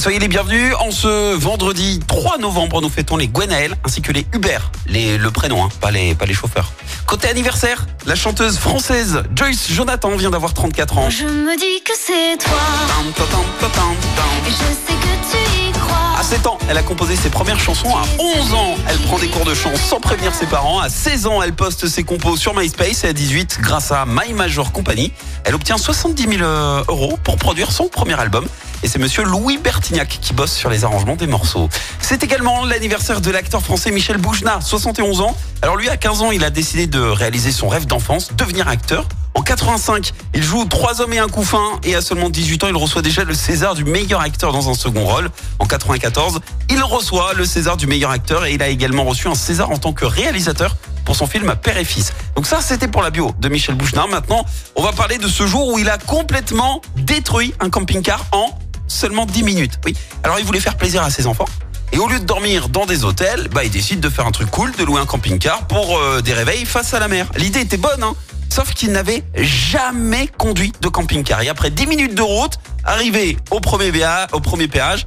Et soyez les bienvenus. En ce vendredi 3 novembre, nous fêtons les Gwenaël ainsi que les Hubert, les, le prénom, hein, pas, les, pas les chauffeurs. Côté anniversaire, la chanteuse française Joyce Jonathan vient d'avoir 34 ans. Je me dis que c'est toi. Tam, tam, tam, composé ses premières chansons. À 11 ans, elle prend des cours de chant sans prévenir ses parents. À 16 ans, elle poste ses compos sur MySpace. Et à 18, grâce à My Major Company, elle obtient 70 000 euh, euros pour produire son premier album. Et c'est monsieur Louis Bertignac qui bosse sur les arrangements des morceaux. C'est également l'anniversaire de l'acteur français Michel Boujna, 71 ans. Alors lui, à 15 ans, il a décidé de réaliser son rêve d'enfance, devenir acteur. En 85, il joue Trois hommes et un couffin et à seulement 18 ans, il reçoit déjà le César du meilleur acteur dans un second rôle. En 94, il reçoit le César du meilleur acteur et il a également reçu un César en tant que réalisateur pour son film Père et Fils. Donc ça, c'était pour la bio de Michel Bouchnard. Maintenant, on va parler de ce jour où il a complètement détruit un camping-car en seulement 10 minutes. Oui. Alors, il voulait faire plaisir à ses enfants. Et au lieu de dormir dans des hôtels, bah, il décide de faire un truc cool, de louer un camping-car pour euh, des réveils face à la mer. L'idée était bonne, hein Sauf qu'il n'avait jamais conduit de camping-car. Et après 10 minutes de route, arrivé au premier, BA, au premier péage,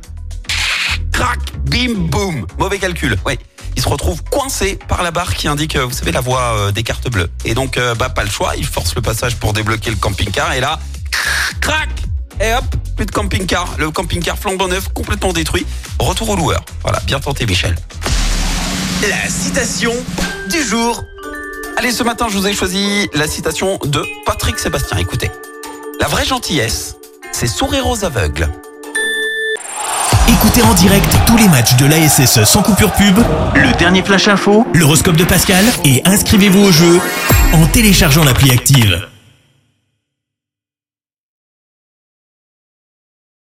crac, bim, boum. Mauvais calcul. Oui. Il se retrouve coincé par la barre qui indique, euh, vous savez, la voie euh, des cartes bleues. Et donc, euh, bah, pas le choix. Il force le passage pour débloquer le camping-car. Et là, crac, et hop, plus de camping-car. Le camping-car flambant neuf, complètement détruit. Retour au loueur. Voilà, bien tenté, Michel. La citation du jour. Allez, ce matin, je vous ai choisi la citation de Patrick Sébastien. Écoutez. La vraie gentillesse, c'est sourire aux aveugles. Écoutez en direct tous les matchs de l'ASSE sans coupure pub, le dernier flash info, l'horoscope de Pascal et inscrivez-vous au jeu en téléchargeant l'appli active.